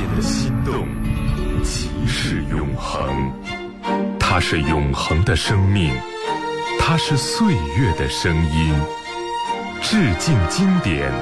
界的心动，即是永恒。它是永恒的生命，它是岁月的声音。致敬经典，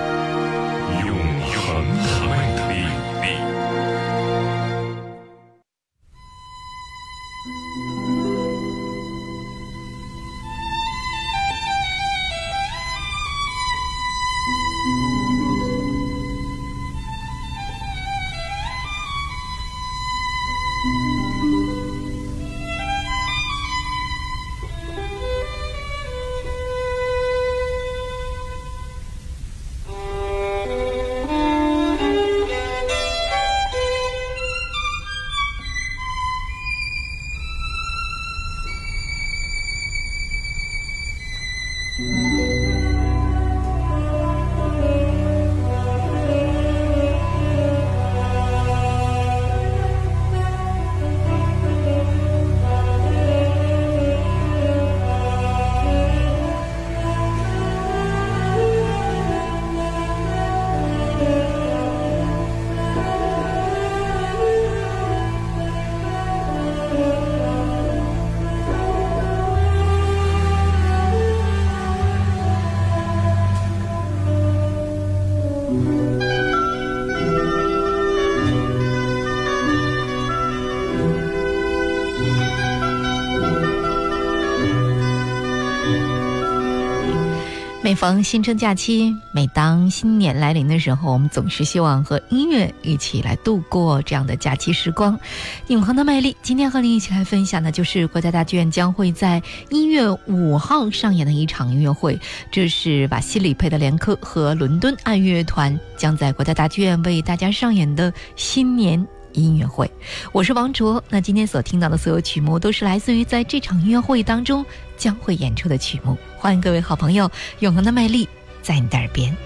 每逢新春假期，每当新年来临的时候，我们总是希望和音乐一起来度过这样的假期时光。永恒的魅力，今天和您一起来分享的就是国家大剧院将会在一月五号上演的一场音乐会。这是瓦西里佩德连科和伦敦爱乐团将在国家大剧院为大家上演的新年音乐会。我是王卓，那今天所听到的所有曲目都是来自于在这场音乐会当中将会演出的曲目。欢迎各位好朋友，永恒的魅力在你的耳边。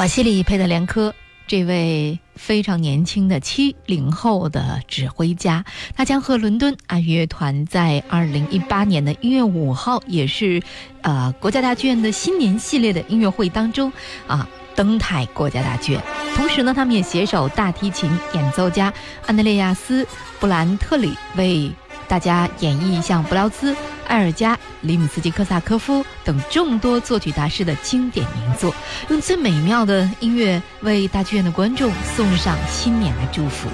瓦西里·佩德连科这位非常年轻的七零后的指挥家，他将和伦敦爱乐团在二零一八年的一月五号，也是呃国家大剧院的新年系列的音乐会当中啊登台国家大剧院。同时呢，他们也携手大提琴演奏家安德烈亚斯·布兰特里为大家演绎像布劳兹。埃尔加、里姆斯基科萨科夫等众多作曲大师的经典名作，用最美妙的音乐为大剧院的观众送上新年的祝福。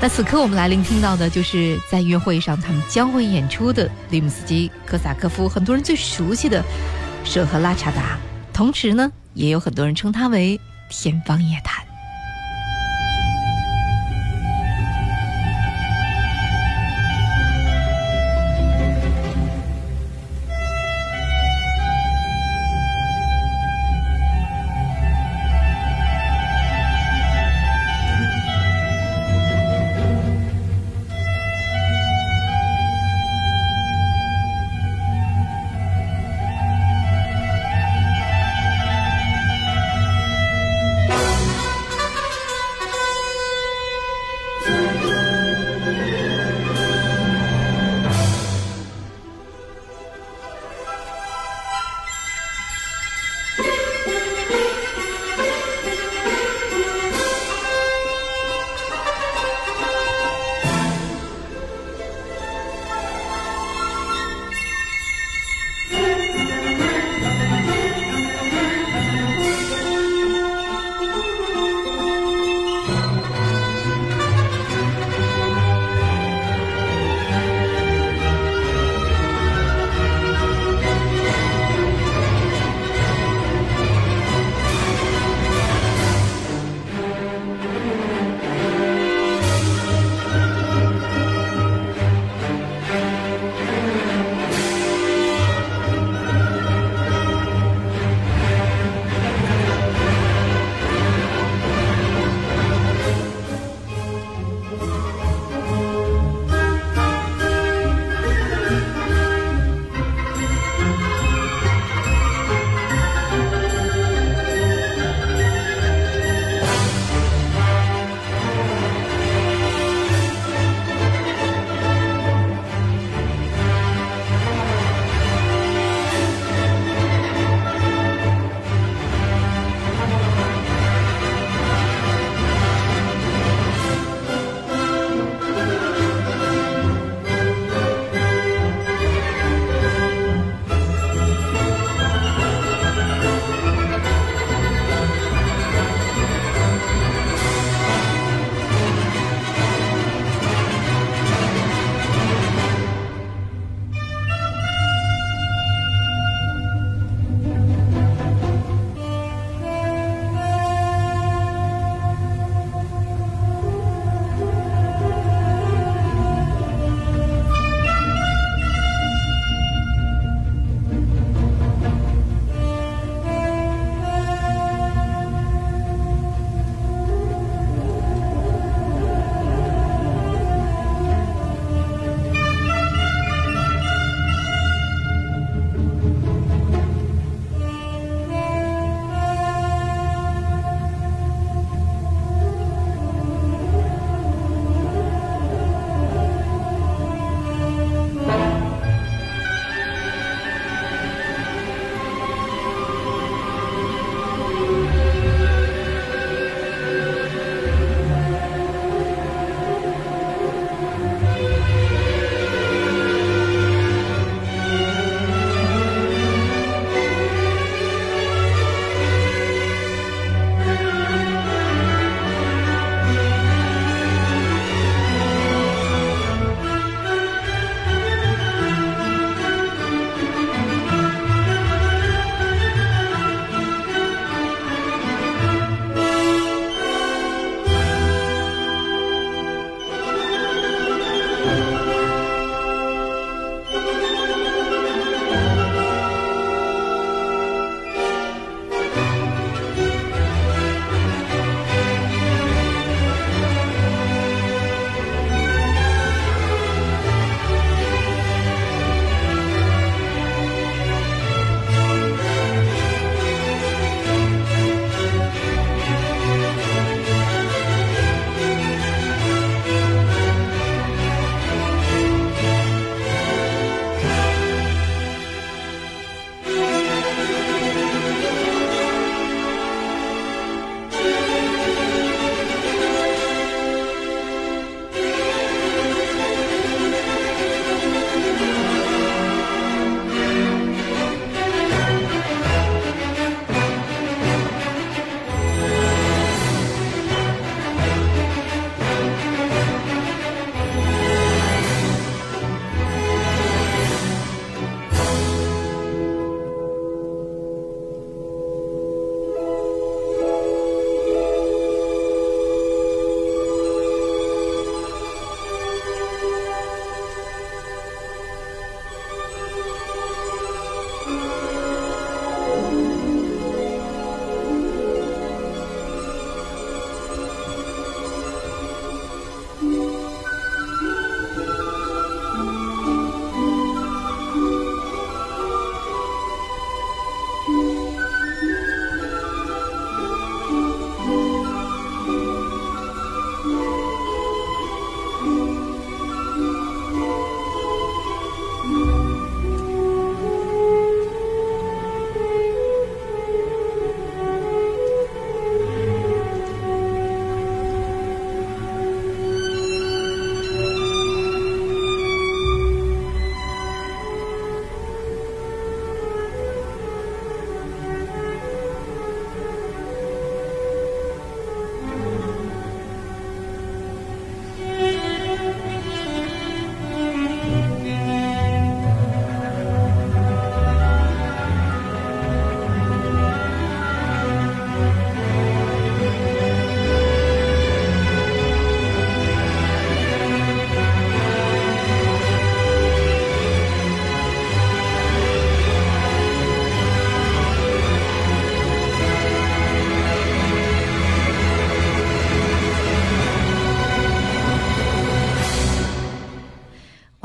那此刻我们来聆听到的，就是在音乐会上他们将会演出的里姆斯基科萨科夫，很多人最熟悉的《舍赫拉查达》，同时呢，也有很多人称他为《天方夜谭》。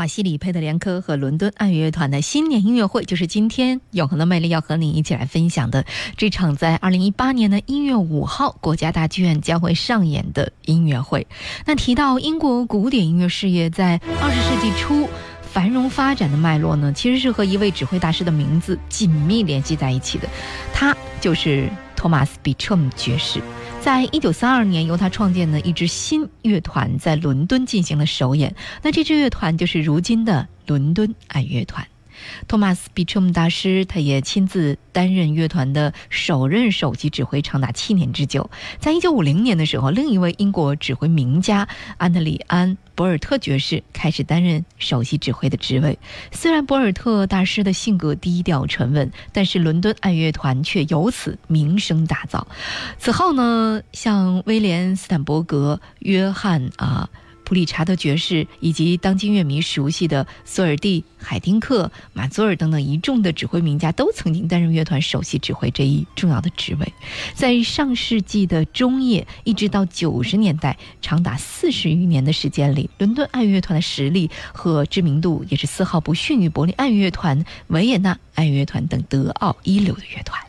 瓦西里·佩特连科和伦敦爱乐团的新年音乐会，就是今天《永恒的魅力》要和你一起来分享的这场在二零一八年的一月五号国家大剧院将会上演的音乐会。那提到英国古典音乐事业在二十世纪初繁荣发展的脉络呢，其实是和一位指挥大师的名字紧密联系在一起的，他就是托马斯·比彻姆爵士。在一九三二年，由他创建的一支新乐团在伦敦进行了首演。那这支乐团就是如今的伦敦爱乐团。托马斯·比彻姆大师，他也亲自担任乐团的首任首席指挥，长达七年之久。在一九五零年的时候，另一位英国指挥名家安德里安·博尔特爵士开始担任首席指挥的职位。虽然博尔特大师的性格低调沉稳，但是伦敦爱乐团却由此名声大噪。此后呢，像威廉·斯坦伯格、约翰啊。普理查德爵士以及当今乐迷熟悉的索尔蒂、海丁克、马祖尔等等一众的指挥名家，都曾经担任乐团首席指挥这一重要的职位。在上世纪的中叶，一直到九十年代，长达四十余年的时间里，伦敦爱乐团的实力和知名度也是丝毫不逊于柏林爱乐团、维也纳爱乐团等德奥一流的乐团。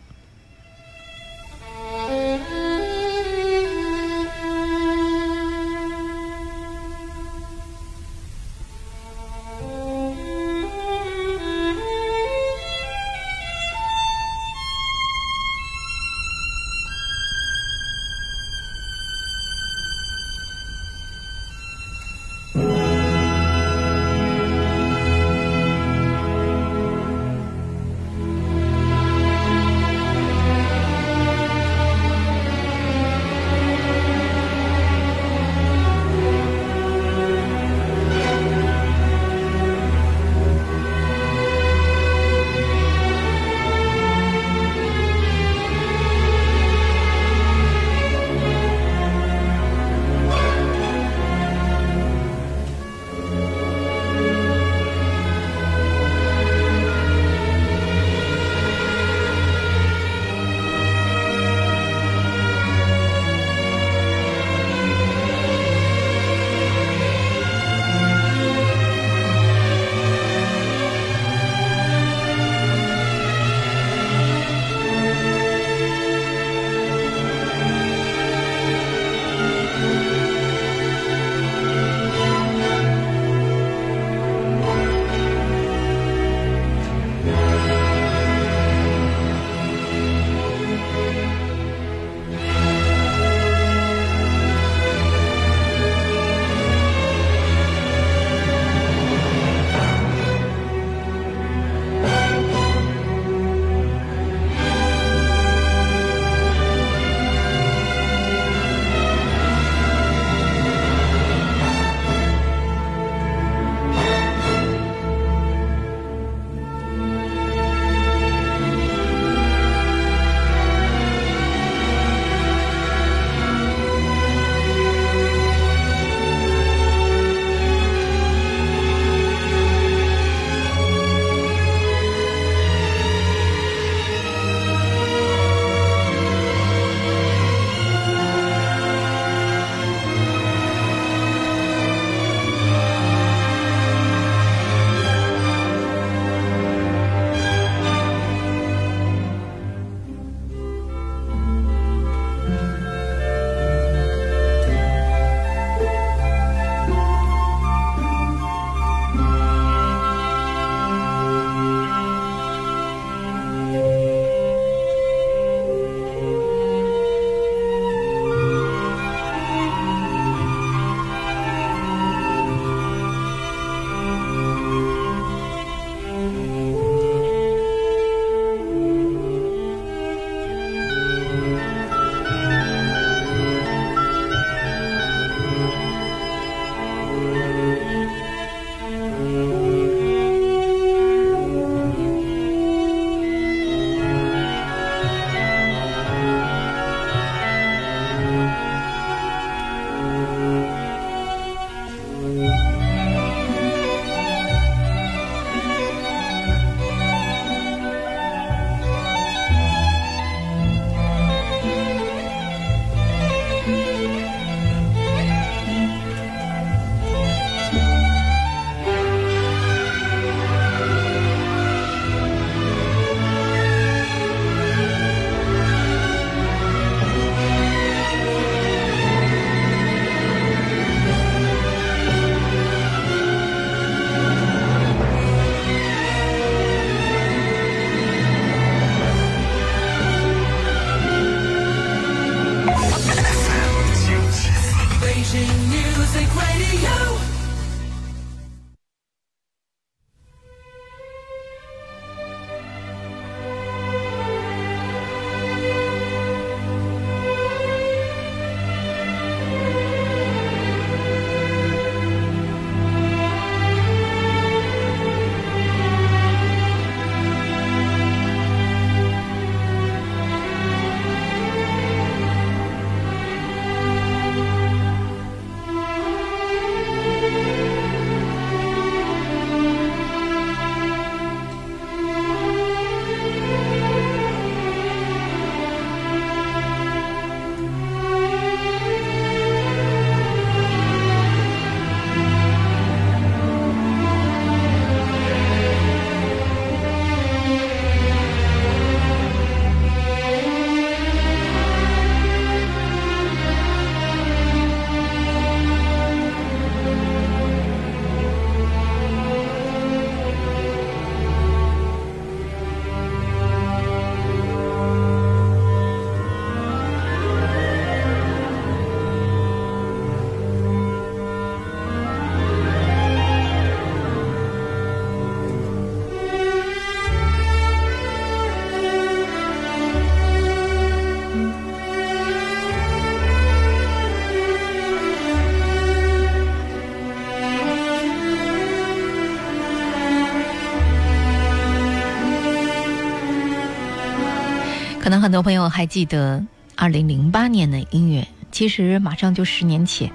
可能很多朋友还记得二零零八年的音乐，其实马上就十年前，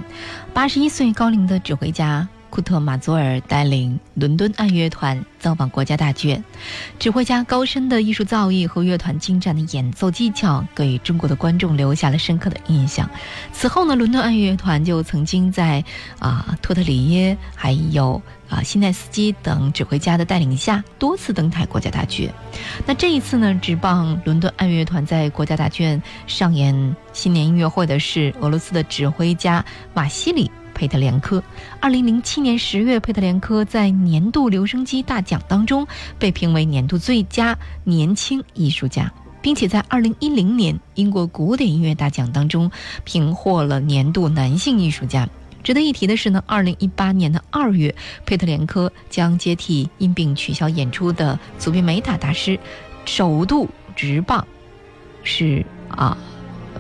八十一岁高龄的指挥家。库特马佐尔带领伦敦爱乐团造访国家大剧院，指挥家高深的艺术造诣和乐团精湛的演奏技巧，给中国的观众留下了深刻的印象。此后呢，伦敦爱乐团就曾经在啊托特里耶还有啊辛奈斯基等指挥家的带领下，多次登台国家大剧院。那这一次呢，直棒伦敦爱乐团在国家大剧院上演新年音乐会的是俄罗斯的指挥家瓦西里。佩特连科，二零零七年十月，佩特连科在年度留声机大奖当中被评为年度最佳年轻艺术家，并且在二零一零年英国古典音乐大奖当中评获了年度男性艺术家。值得一提的是呢，二零一八年的二月，佩特连科将接替因病取消演出的祖宾梅塔大师，首度执棒，是啊，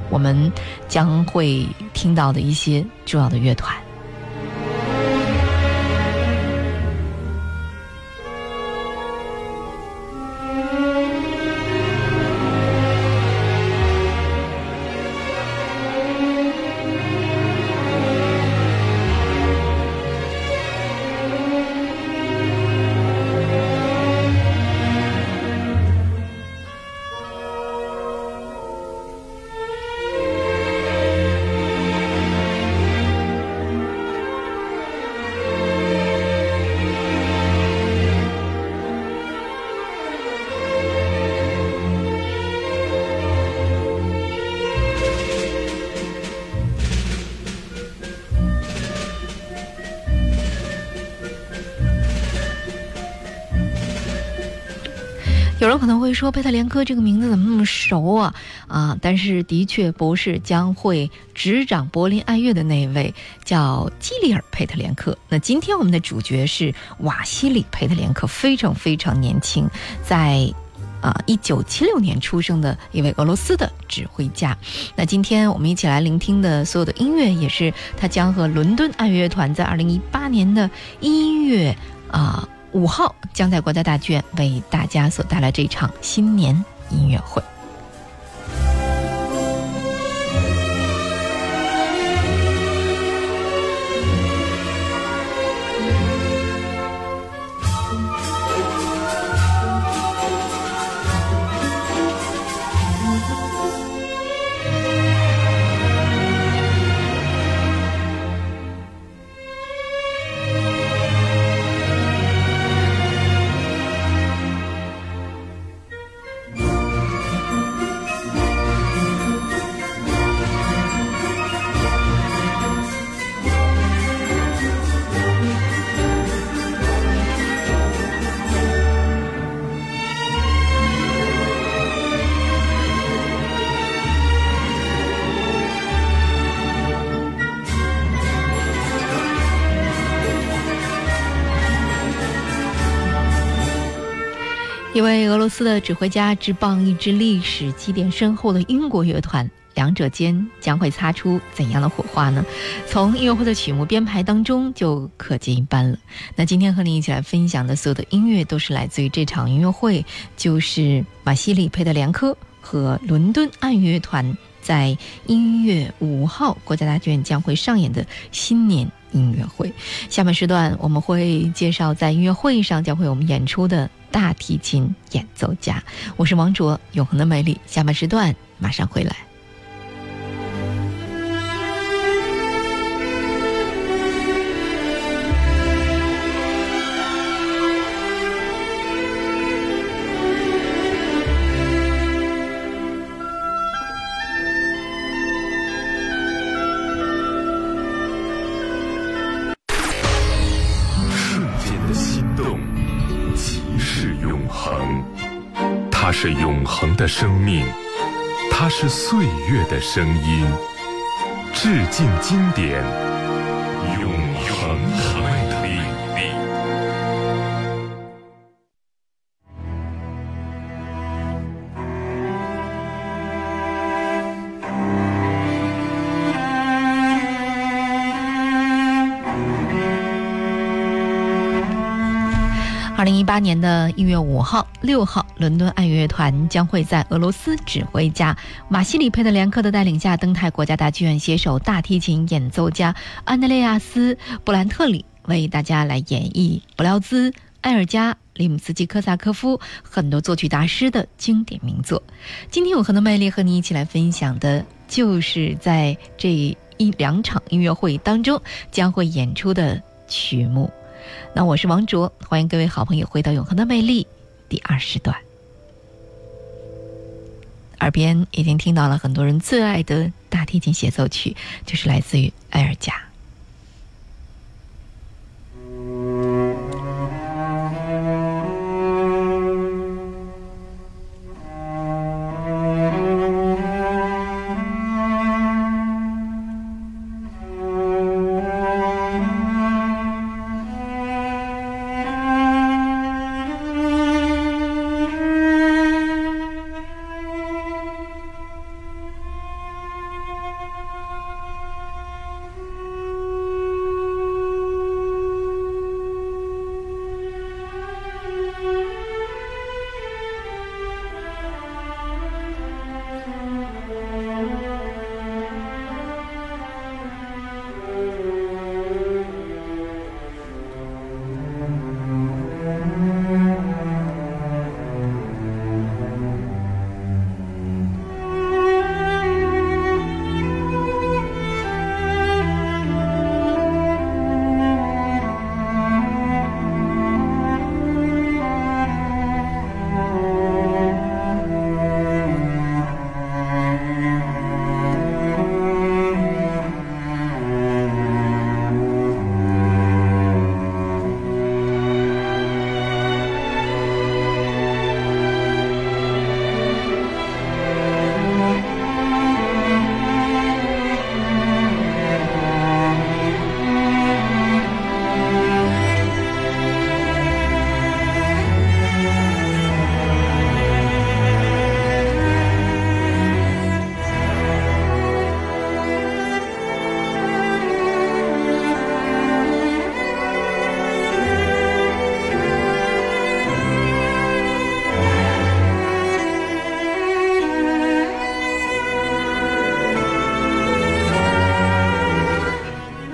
我们将会听到的一些重要的乐团。可能会说，贝特连科这个名字怎么那么熟啊？啊，但是的确不是将会执掌柏林爱乐的那位，叫基里尔·佩特连科。那今天我们的主角是瓦西里·佩特连科，非常非常年轻，在啊一九七六年出生的一位俄罗斯的指挥家。那今天我们一起来聆听的所有的音乐，也是他将和伦敦爱乐团在二零一八年的音乐啊。五号将在国家大剧院为大家所带来这场新年音乐会。一位俄罗斯的指挥家之棒一支历史积淀深厚的英国乐团，两者间将会擦出怎样的火花呢？从音乐会的曲目编排当中就可见一斑了。那今天和你一起来分享的所有的音乐，都是来自于这场音乐会，就是瓦西里·佩德连科和伦敦爱乐团在音乐五号国家大剧院将会上演的新年音乐会。下半时段我们会介绍在音乐会上将会我们演出的。大提琴演奏家，我是王卓，永恒的美丽。下半时段马上回来。生命，它是岁月的声音，致敬经典，八年的一月五号、六号，伦敦爱乐乐团将会在俄罗斯指挥家马西里·佩德连科的带领下登台国家大剧院，携手大提琴演奏家安德烈亚斯·布兰特里为大家来演绎布廖兹、埃尔加、里姆斯基科萨科夫很多作曲大师的经典名作。今天永恒的魅力和你一起来分享的，就是在这一两场音乐会当中将会演出的曲目。那我是王卓，欢迎各位好朋友回到《永恒的魅力》第二时段。耳边已经听到了很多人最爱的大提琴协奏曲，就是来自于埃尔加。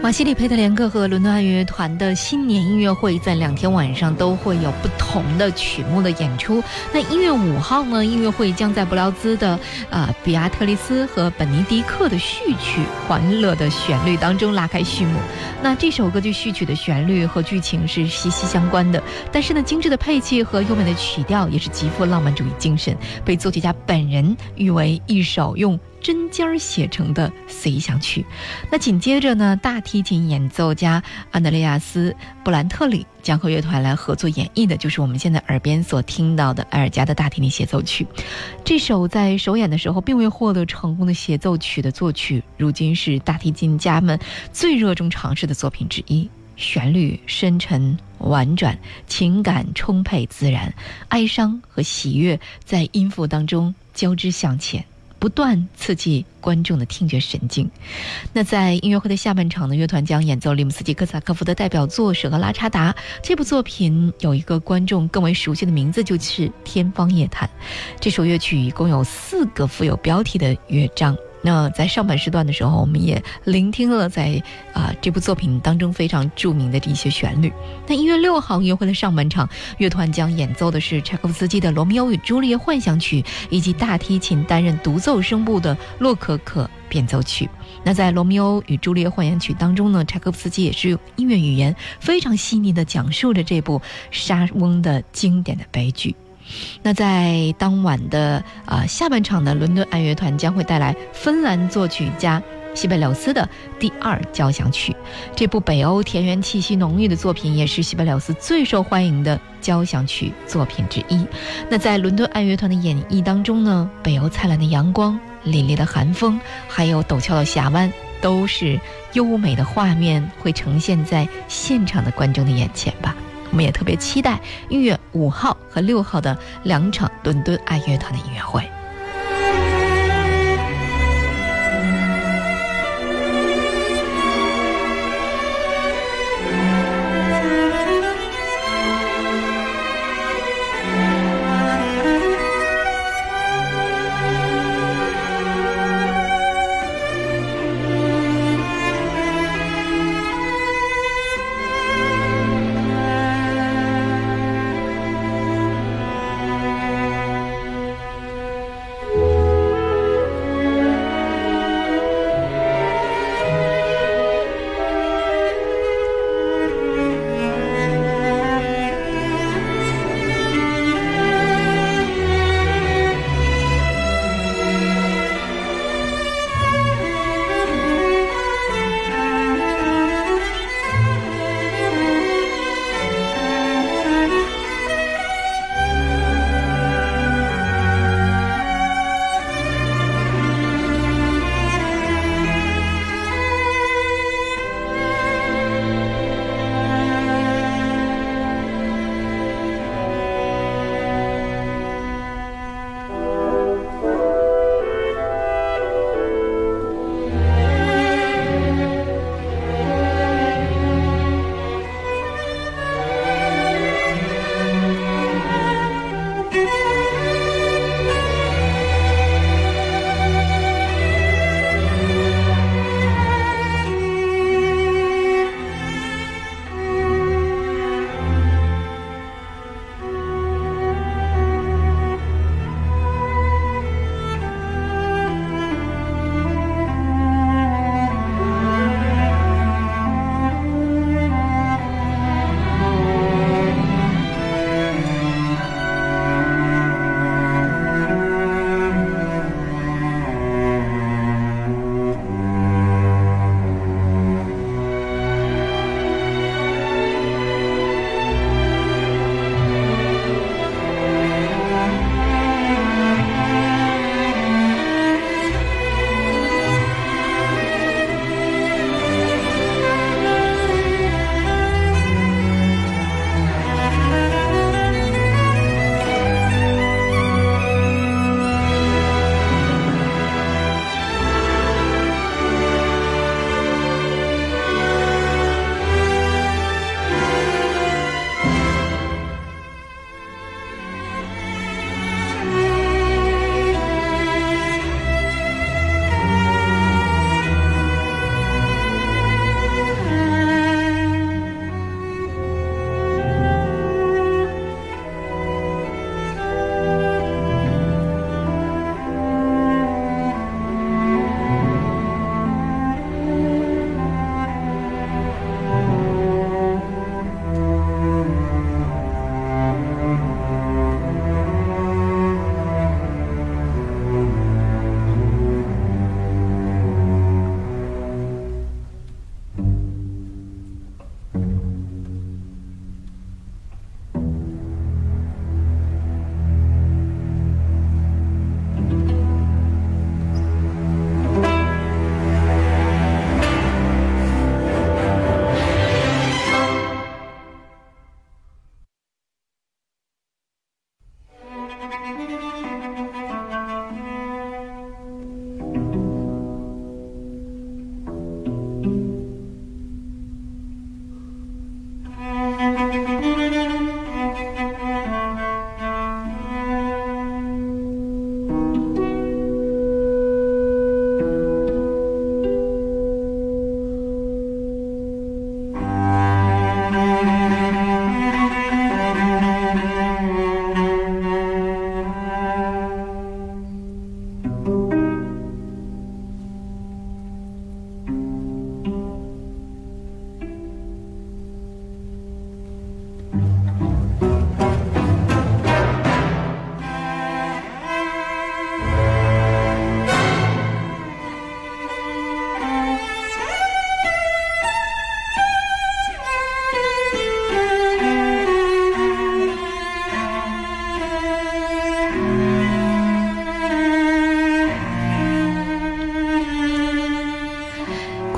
瓦西里·佩特连克和伦敦爱乐乐团的新年音乐会在两天晚上都会有不同的曲目的演出。那一月五号呢，音乐会将在布劳兹的啊比亚特丽斯和本尼迪克的序曲《欢乐的旋律》当中拉开序幕。那这首歌剧序曲的旋律和剧情是息息相关的，但是呢，精致的配器和优美的曲调也是极富浪漫主义精神，被作曲家本人誉为一首用。针尖儿写成的随想曲，那紧接着呢，大提琴演奏家安德烈亚斯·布兰特里将和乐团来合作演绎的，就是我们现在耳边所听到的埃尔加的大提琴协奏曲。这首在首演的时候并未获得成功的协奏曲的作曲，如今是大提琴家们最热衷尝试的作品之一。旋律深沉婉转，情感充沛自然，哀伤和喜悦在音符当中交织向前。不断刺激观众的听觉神经。那在音乐会的下半场呢，乐团将演奏里姆斯基科萨科夫的代表作《舍格拉查达》。这部作品有一个观众更为熟悉的名字，就是《天方夜谭》。这首乐曲一共有四个富有标题的乐章。那在上半时段的时候，我们也聆听了在啊这部作品当中非常著名的这些旋律。那一月六号音乐会的上半场，乐团将演奏的是柴可夫斯基的《罗密欧与朱丽叶幻想曲》，以及大提琴担任独奏声部的洛可可变奏曲。那在《罗密欧与朱丽叶幻想曲》当中呢，柴可夫斯基也是用音乐语言非常细腻的讲述着这部莎翁的经典的悲剧。那在当晚的啊下半场呢伦敦爱乐团将会带来芬兰作曲家西贝柳斯的第二交响曲。这部北欧田园气息浓郁的作品，也是西贝柳斯最受欢迎的交响曲作品之一。那在伦敦爱乐团的演绎当中呢，北欧灿烂的阳光、凛冽的寒风，还有陡峭的峡湾，都是优美的画面，会呈现在现场的观众的眼前吧。我们也特别期待一月五号和六号的两场伦敦爱乐团的音乐会。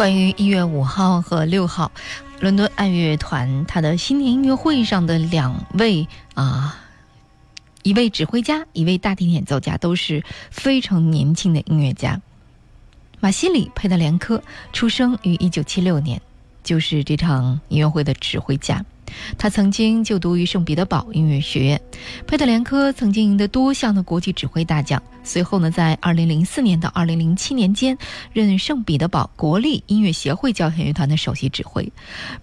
关于一月五号和六号，伦敦爱乐乐团他的新年音乐会上的两位啊，一位指挥家，一位大提琴演奏家，都是非常年轻的音乐家。马西里·佩德连科出生于一九七六年，就是这场音乐会的指挥家。他曾经就读于圣彼得堡音乐学院，佩特连科曾经赢得多项的国际指挥大奖。随后呢，在2004年到2007年间，任圣彼得堡国立音乐协会交响乐团的首席指挥。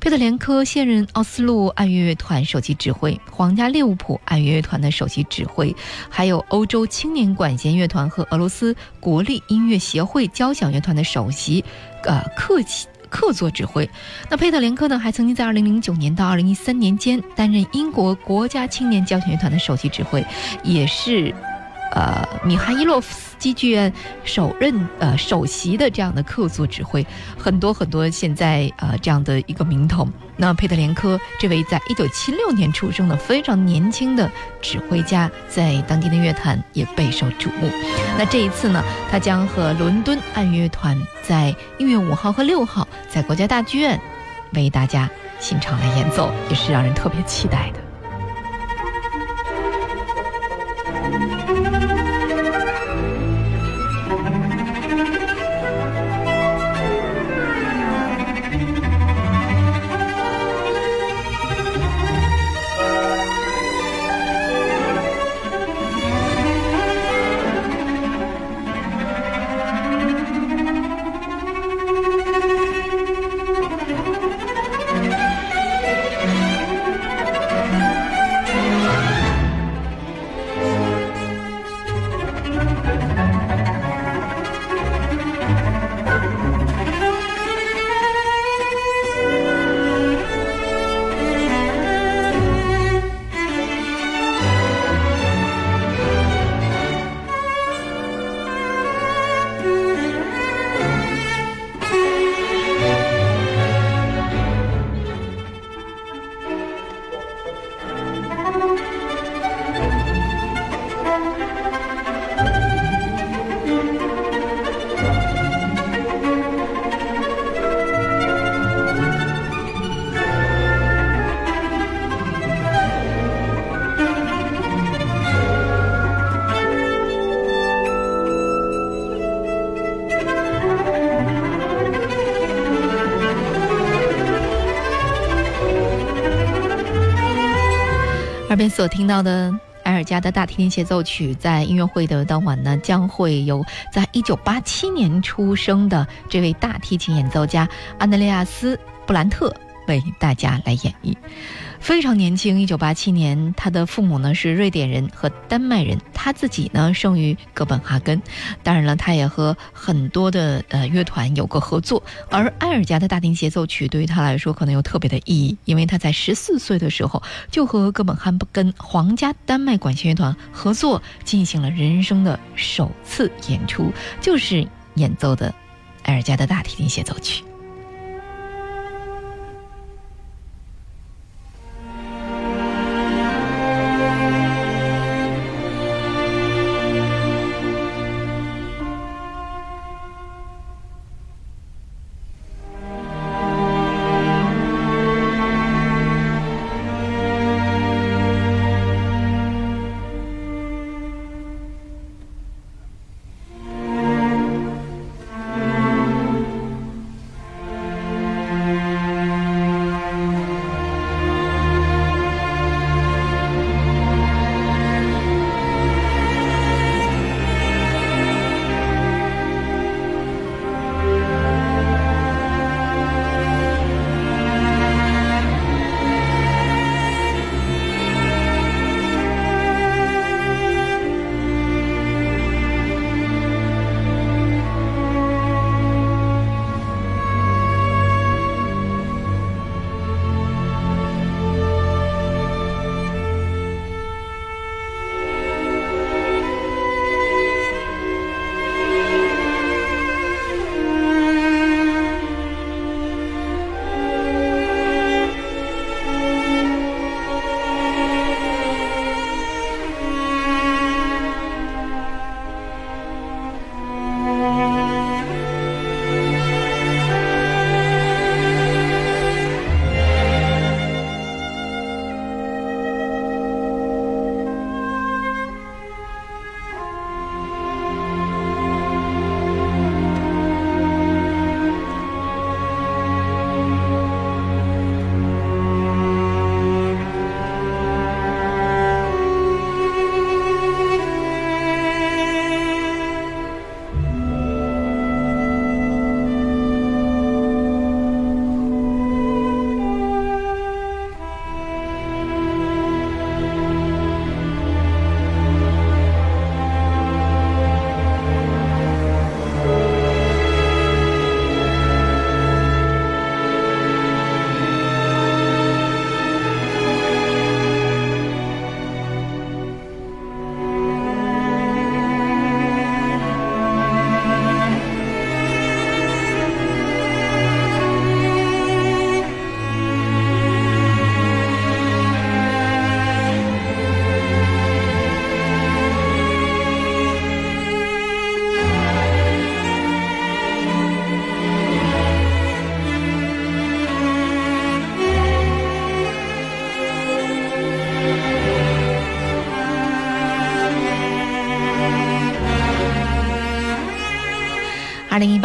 佩特连科现任奥斯陆爱乐乐团首席指挥，皇家利物浦爱乐乐团的首席指挥，还有欧洲青年管弦乐团和俄罗斯国立音乐协会交响乐团的首席，呃，客气。客座指挥，那佩特连科呢？还曾经在2009年到2013年间担任英国国家青年交响乐团的首席指挥，也是。呃，米哈伊洛夫斯基剧院首任呃首席的这样的客座指挥，很多很多现在呃这样的一个名头。那佩特连科这位在一九七六年出生的非常年轻的指挥家，在当地的乐坛也备受瞩目。那这一次呢，他将和伦敦爱乐团在一月五号和六号在国家大剧院为大家现场来演奏，也是让人特别期待的。耳边所听到的埃尔加的大提琴协奏曲，在音乐会的当晚呢，将会由在一九八七年出生的这位大提琴演奏家安德烈亚斯·布兰特为大家来演绎。非常年轻，一九八七年，他的父母呢是瑞典人和丹麦人，他自己呢生于哥本哈根。当然了，他也和很多的呃乐团有过合作。而埃尔加的大提琴协奏曲对于他来说可能有特别的意义，因为他在十四岁的时候就和哥本哈根皇家丹麦管弦乐团合作进行了人生的首次演出，就是演奏的埃尔加的大提琴协奏曲。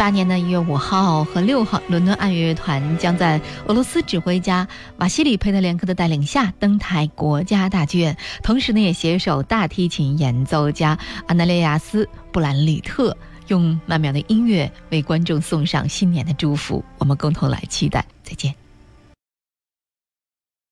八年的一月五号和六号，伦敦爱乐乐团将在俄罗斯指挥家瓦西里佩特连科的带领下登台国家大剧院，同时呢也携手大提琴演奏家安德烈亚斯布兰里特，用曼妙的音乐为观众送上新年的祝福。我们共同来期待，再见。